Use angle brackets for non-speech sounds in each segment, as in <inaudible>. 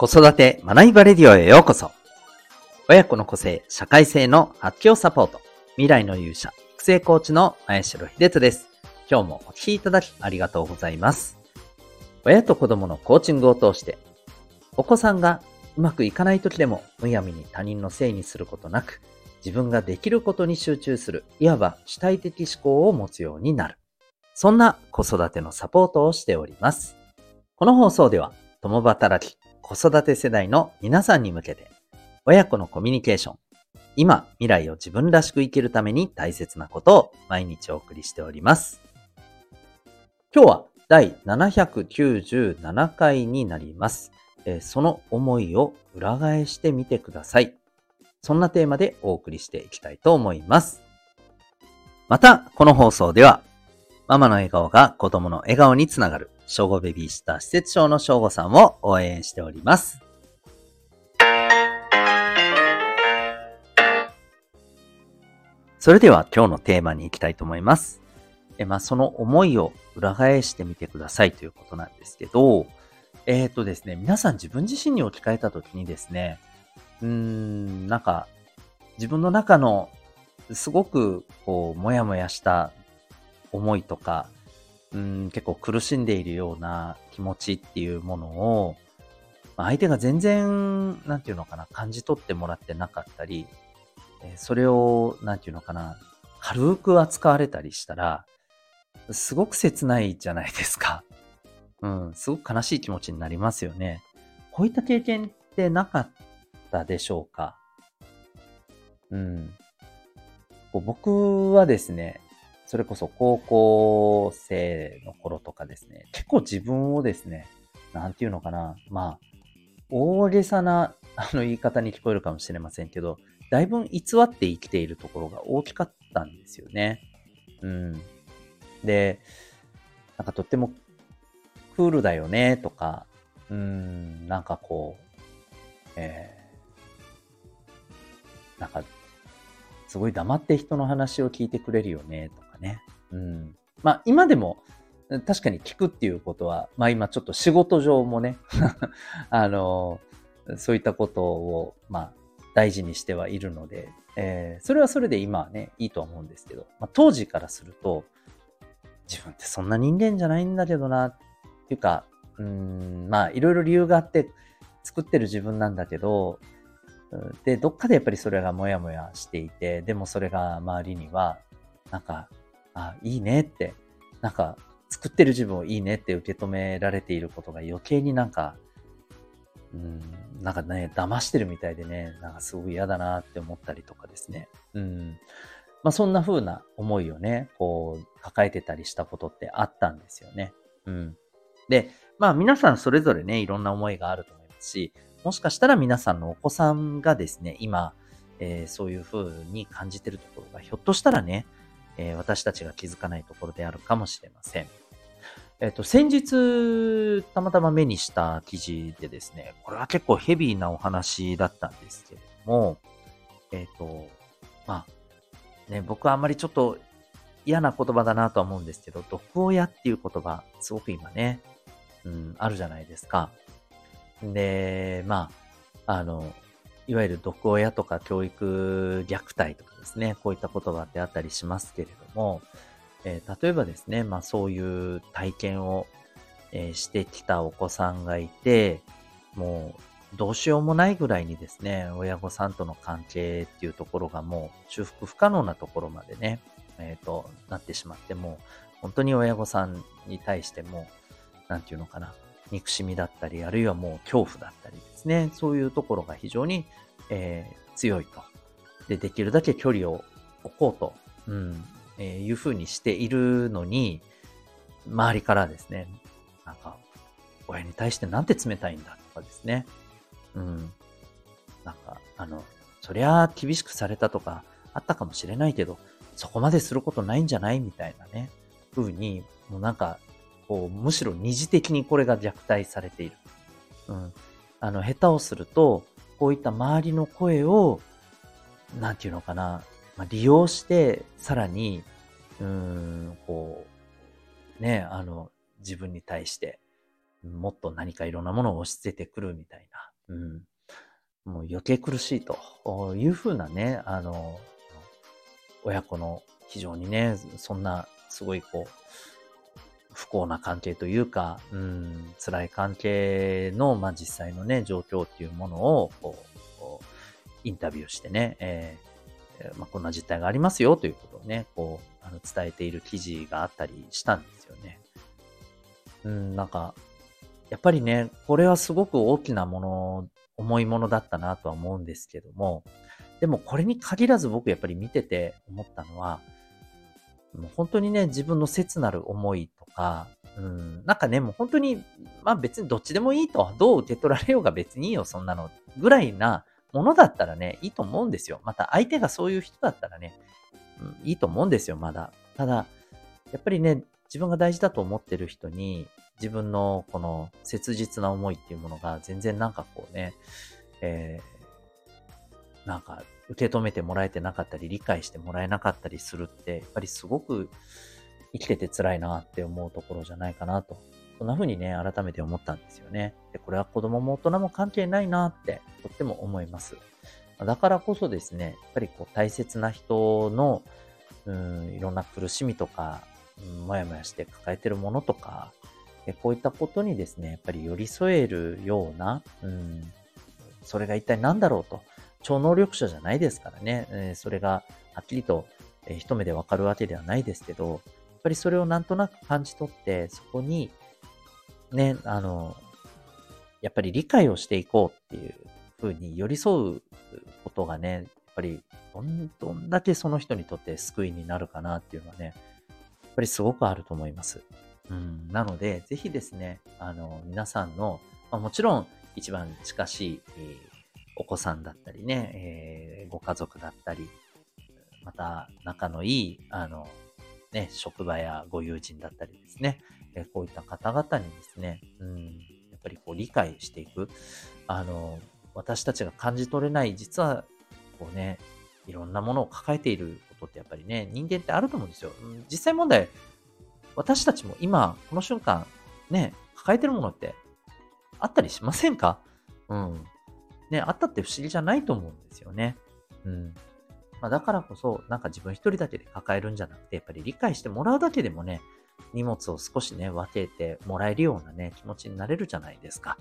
子育て学びバレディオへようこそ。親子の個性、社会性の発揮をサポート。未来の勇者、育成コーチの前城秀人です。今日もお聴きいただきありがとうございます。親と子供のコーチングを通して、お子さんがうまくいかない時でもむやみに他人のせいにすることなく、自分ができることに集中する、いわば主体的思考を持つようになる。そんな子育てのサポートをしております。この放送では、共働き、子育て世代の皆さんに向けて、親子のコミュニケーション、今、未来を自分らしく生きるために大切なことを毎日お送りしております。今日は第797回になります。えその思いを裏返してみてください。そんなテーマでお送りしていきたいと思います。また、この放送では、ママの笑顔が子供の笑顔につながる、小5ベビーシッター施設長の小5さんを応援しております。それでは今日のテーマに行きたいと思います。えまあ、その思いを裏返してみてくださいということなんですけど、えっ、ー、とですね、皆さん自分自身に置き換えたときにですね、うーん、なんか、自分の中のすごくこう、もやもやした思いとか、うん、結構苦しんでいるような気持ちっていうものを、相手が全然、なんていうのかな、感じ取ってもらってなかったり、それを、なんていうのかな、軽く扱われたりしたら、すごく切ないじゃないですか。<laughs> うん、すごく悲しい気持ちになりますよね。こういった経験ってなかったでしょうかうん。僕はですね、それこそ高校生の頃とかですね、結構自分をですね、なんていうのかな、まあ、大げさな <laughs> あの言い方に聞こえるかもしれませんけど、だいぶ偽って生きているところが大きかったんですよね。うん。で、なんかとってもクールだよねとか、うん、なんかこう、えー、なんか、すごい黙って人の話を聞いてくれるよねとね。うん。まあ今でも確かに聞くっていうことは、まあ今ちょっと仕事上もね <laughs> あの、そういったことを、まあ大事にしてはいるので、えー、それはそれで今はね、いいとは思うんですけど、まあ、当時からすると、自分ってそんな人間じゃないんだけどな、っていうか、うん、まあいろいろ理由があって作ってる自分なんだけど、で、どっかでやっぱりそれがモヤモヤしていて、でもそれが周りには、なんかあ、いいねって、なんか、作ってる自分をいいねって受け止められていることが余計になんか、うん、なんかね、騙してるみたいでね、なんかすごく嫌だなって思ったりとかですね。うん。まあそんな風な思いをね、こう、抱えてたりしたことってあったんですよね。うん。で、まあ皆さんそれぞれね、いろんな思いがあると思いますし、もしかしたら皆さんのお子さんがですね、今、えー、そういう風に感じてるところがひょっとしたらね、えー、私たちが気づかないところであるかもしれません。えっ、ー、と、先日、たまたま目にした記事でですね、これは結構ヘビーなお話だったんですけれども、えっ、ー、と、まあ、ね、僕はあんまりちょっと嫌な言葉だなとは思うんですけど、毒親っていう言葉、すごく今ね、うん、あるじゃないですか。で、まあ、あの、いわゆる毒親とか教育虐待とかですね、こういった言葉ってあったりしますけれども、えー、例えばですね、まあそういう体験を、えー、してきたお子さんがいて、もうどうしようもないぐらいにですね、親御さんとの関係っていうところがもう修復不可能なところまでね、えっ、ー、と、なってしまっても、本当に親御さんに対しても、なんていうのかな、憎しみだったり、あるいはもう恐怖だったりですね、そういうところが非常に、えー、強いと。で、できるだけ距離を置こうと、うん、えー、いうふうにしているのに、周りからですね、なんか、親に対してなんて冷たいんだとかですね、うん、なんか、あの、そりゃ厳しくされたとかあったかもしれないけど、そこまですることないんじゃないみたいなね、風に、もうなんか、こう、むしろ二次的にこれが虐待されている。うん。あの、下手をすると、こういった周りの声を、なんていうのかな、まあ、利用して、さらに、うん、こう、ね、あの、自分に対して、もっと何かいろんなものを押し付けてくるみたいな、うん。もう余計苦しいというふうなね、あの、親子の非常にね、そんな、すごいこう、不幸な関係というか、うん、辛い関係の、まあ、実際のね、状況っていうものを、こう、インタビューしてね、えー、まあ、こんな実態がありますよということをね、こう、あの伝えている記事があったりしたんですよね。うん、なんか、やっぱりね、これはすごく大きなもの、重いものだったなとは思うんですけども、でもこれに限らず僕やっぱり見てて思ったのは、本当にね、自分の切なる思いとか、うん、なんかね、もう本当に、まあ別にどっちでもいいと、どう受け取られようが別にいいよ、そんなの、ぐらいなものだったらね、いいと思うんですよ。また相手がそういう人だったらね、うん、いいと思うんですよ、まだ。ただ、やっぱりね、自分が大事だと思ってる人に、自分のこの切実な思いっていうものが全然なんかこうね、えー、なんか受け止めてもらえてなかったり、理解してもらえなかったりするって、やっぱりすごく生きてて辛いなって思うところじゃないかなと。そんな風にね、改めて思ったんですよね。で、これは子供も大人も関係ないなってとっても思います。だからこそですね、やっぱりこう大切な人の、うん、いろんな苦しみとか、うん、もやもやして抱えてるものとか、こういったことにですね、やっぱり寄り添えるような、うん、それが一体何だろうと。超能力者じゃないですからね。えそれがはっきりと、え一目でわかるわけではないですけど、やっぱりそれをなんとなく感じ取って、そこに、ね、あの、やっぱり理解をしていこうっていうふうに寄り添うことがね、やっぱりどんどんだけその人にとって救いになるかなっていうのはね、やっぱりすごくあると思います。うん、なので、ぜひですね、あの、皆さんの、まあ、もちろん一番近しい、えー、お子さんだったりね、えー、ご家族だったり、また仲のいい、あの、ね、職場やご友人だったりですね、え、こういった方々にですね、うん、やっぱりこう理解していく、あの、私たちが感じ取れない、実は、こうね、いろんなものを抱えていることってやっぱりね、人間ってあると思うんですよ。実際問題、私たちも今、この瞬間、ね、抱えてるものってあったりしませんか？うん。ね、あったって不思議じゃないと思うんですよね。うん。まあ、だからこそ、なんか自分一人だけで抱えるんじゃなくて、やっぱり理解してもらうだけでもね、荷物を少しね、分けてもらえるようなね、気持ちになれるじゃないですか。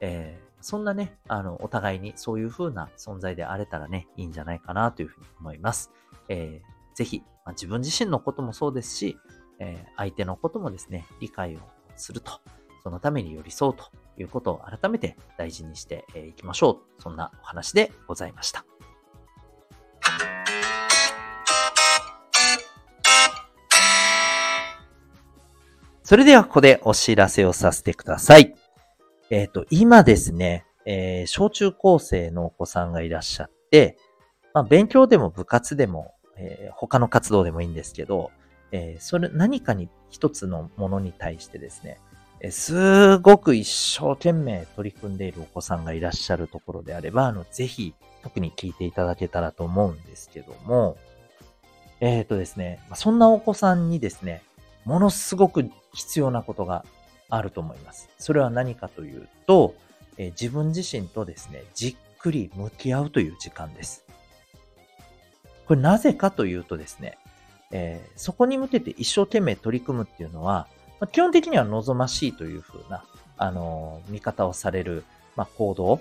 えー、そんなね、あの、お互いにそういう風な存在であれたらね、いいんじゃないかなというふうに思います。えー、ぜひ、まあ、自分自身のこともそうですし、えー、相手のこともですね、理解をすると、そのために寄り添うということを改めて大事にしていきましょう。そんなお話でございました。それではここでお知らせをさせてください。えっ、ー、と、今ですね、えー、小中高生のお子さんがいらっしゃって、まあ、勉強でも部活でも、えー、他の活動でもいいんですけど、え、それ、何かに一つのものに対してですね、すごく一生懸命取り組んでいるお子さんがいらっしゃるところであれば、あの、ぜひ、特に聞いていただけたらと思うんですけども、えっ、ー、とですね、そんなお子さんにですね、ものすごく必要なことがあると思います。それは何かというと、えー、自分自身とですね、じっくり向き合うという時間です。これなぜかというとですね、えー、そこに向けて一生懸命取り組むっていうのは、まあ、基本的には望ましいというふうな、あの、見方をされる、まあ、行動、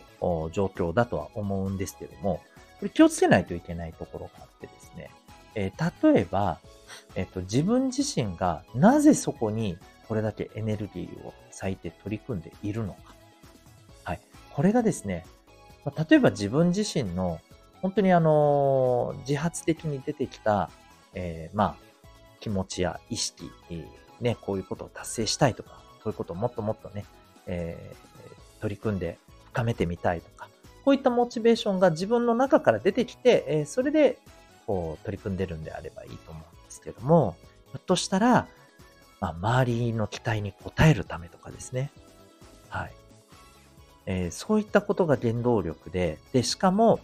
状況だとは思うんですけども、これ気をつけないといけないところがあってですね、えー、例えば、えっ、と、自分自身がなぜそこにこれだけエネルギーを割いて取り組んでいるのか。はい。これがですね、まあ、例えば自分自身の本当にあの、自発的に出てきたえー、まあ、気持ちや意識、ね、こういうことを達成したいとか、こういうことをもっともっとね、えー、取り組んで深めてみたいとか、こういったモチベーションが自分の中から出てきて、えー、それで、こう、取り組んでるんであればいいと思うんですけども、ひょっとしたら、まあ、周りの期待に応えるためとかですね。はい。えー、そういったことが原動力で、で、しかも、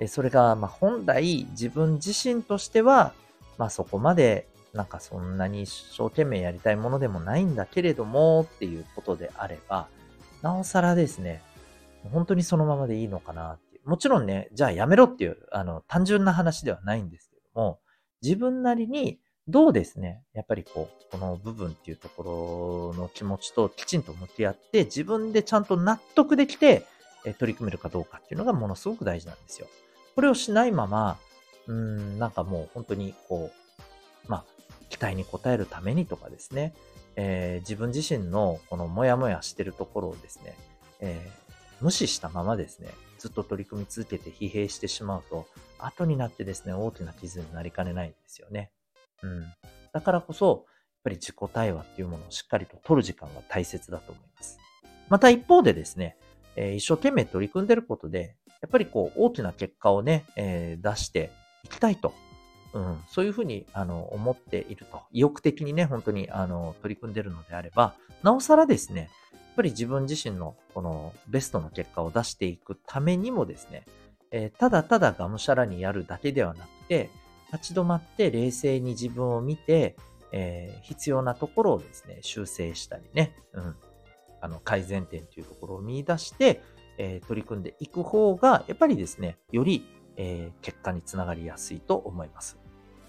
えそれが、ま本来自分自身としては、まあそこまでなんかそんなに一生懸命やりたいものでもないんだけれどもっていうことであれば、なおさらですね、本当にそのままでいいのかなっていう。もちろんね、じゃあやめろっていう、あの、単純な話ではないんですけども、自分なりにどうですね、やっぱりこう、この部分っていうところの気持ちときちんと向き合って、自分でちゃんと納得できて、え取り組めるかどうかっていうのがものすごく大事なんですよ。これをしないまま、うん、なんかもう本当にこう、期待に応えるためにとかですね、えー、自分自身のこのモヤモヤしてるところをですね、えー、無視したままですね、ずっと取り組み続けて疲弊してしまうと、後になってですね、大きな傷になりかねないんですよね。うん。だからこそ、やっぱり自己対話っていうものをしっかりと取る時間が大切だと思います。また一方でですね、えー、一生懸命取り組んでることで、やっぱりこう大きな結果をね、えー、出していきたいとうん、そういうふうにあの思っていると、意欲的にね、本当にあの取り組んでるのであれば、なおさらですね、やっぱり自分自身のこのベストの結果を出していくためにもですね、えー、ただただがむしゃらにやるだけではなくて、立ち止まって冷静に自分を見て、えー、必要なところをですね、修正したりね、うん、あの改善点というところを見出して、えー、取り組んでいく方が、やっぱりですね、より、えー、結果につながりやすいと思います。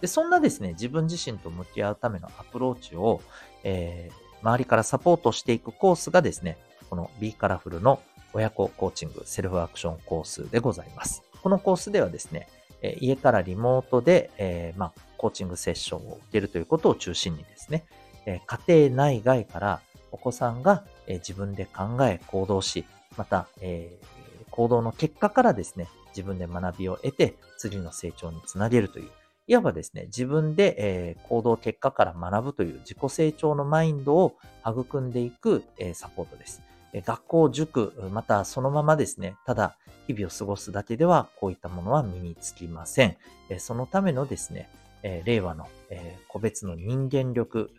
で、そんなですね、自分自身と向き合うためのアプローチを、えー、周りからサポートしていくコースがですね、この B カラフルの親子コーチングセルフアクションコースでございます。このコースではですね、え家からリモートで、えー、まあ、コーチングセッションを受けるということを中心にですね、え家庭内外からお子さんが、え自分で考え行動し、また、えー、行動の結果からですね、自分で学びを得て次の成長につなげるという、いわばですね、自分で、え、行動結果から学ぶという自己成長のマインドを育んでいく、え、サポートです。学校、塾、またそのままですね、ただ日々を過ごすだけではこういったものは身につきません。えそのためのですね、え令和の、え個別の人間力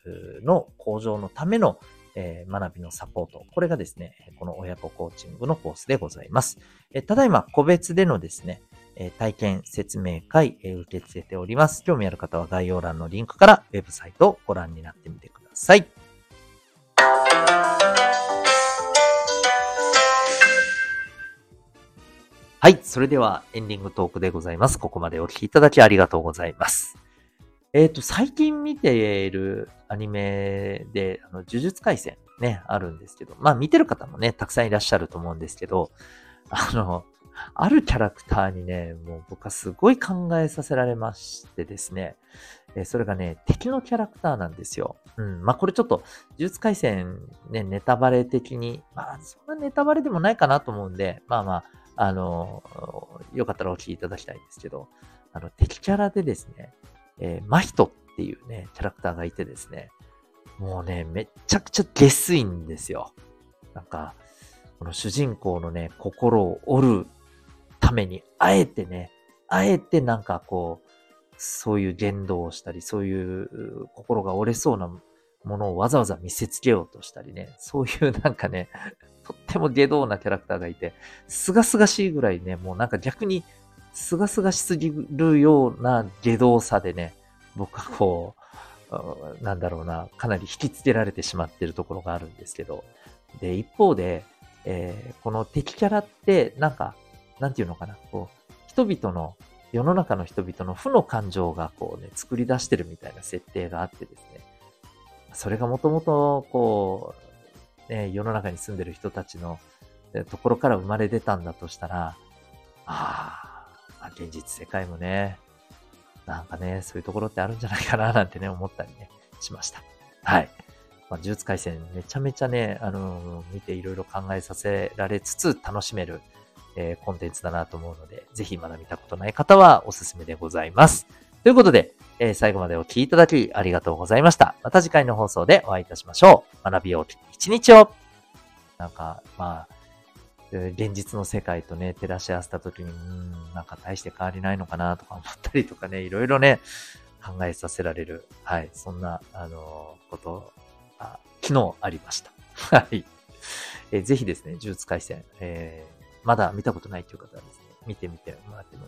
の向上のための、え学びのサポート。これがですね、この親子コーチングのコースでございます。えただいま個別でのですね、え体験説明会、え受け付けております。興味ある方は概要欄のリンクからウェブサイトをご覧になってみてください。はい。それではエンディングトークでございます。ここまでお聴きいただきありがとうございます。えっ、ー、と、最近見ているアニメで、あの、呪術回戦ね、あるんですけど、まあ見てる方もね、たくさんいらっしゃると思うんですけど、あの、あるキャラクターにね、もう僕はすごい考えさせられましてですね、えそれがね、敵のキャラクターなんですよ。うん。まあ、これちょっと、呪術回戦ね、ネタバレ的に、まあ、そんなネタバレでもないかなと思うんで、まあまあ、あの、よかったらお聞きいただきたいんですけど、あの、敵キャラでですね、えー、マヒトっていうね、キャラクターがいてですね、もうね、めちゃくちゃ下水んですよ。なんか、この主人公のね、心を折るために、あえてね、あえてなんかこう、そういう言動をしたり、そういう心が折れそうなものをわざわざ見せつけようとしたりね、そういうなんかね、とっても下道なキャラクターがいて、すがすがしいぐらいね、もうなんか逆にすがすがしすぎるような下道さでね、僕はこう、なんだろうな、かなり引きつけられてしまってるところがあるんですけど、で、一方で、えー、この敵キャラって、なんか、なんていうのかな、こう、人々の、世の中の人々の負の感情がこうね、作り出してるみたいな設定があってですね、それがもともと、こう、ね、世の中に住んでる人たちのところから生まれ出たんだとしたら、ああ、現実世界もね、なんかね、そういうところってあるんじゃないかな、<laughs> なんてね、思ったりね、しました。はい。まあ、呪術回戦めちゃめちゃね、あのー、見ていろいろ考えさせられつつ楽しめる、えー、コンテンツだなと思うので、ぜひまだ見たことない方はおすすめでございます。ということで、えー、最後までお聴きいただきありがとうございました。また次回の放送でお会いいたしましょう。学びを一日をなんか、まあ、現実の世界とね、照らし合わせた時に、うん、なんか大して変わりないのかなとか思ったりとかね、いろいろね、考えさせられる、はい、そんな、あのー、ことあ、昨日ありました。<laughs> はい。えー、ぜひですね、呪術回戦、えーまだ見たことないという方はですね、見てみてもらっても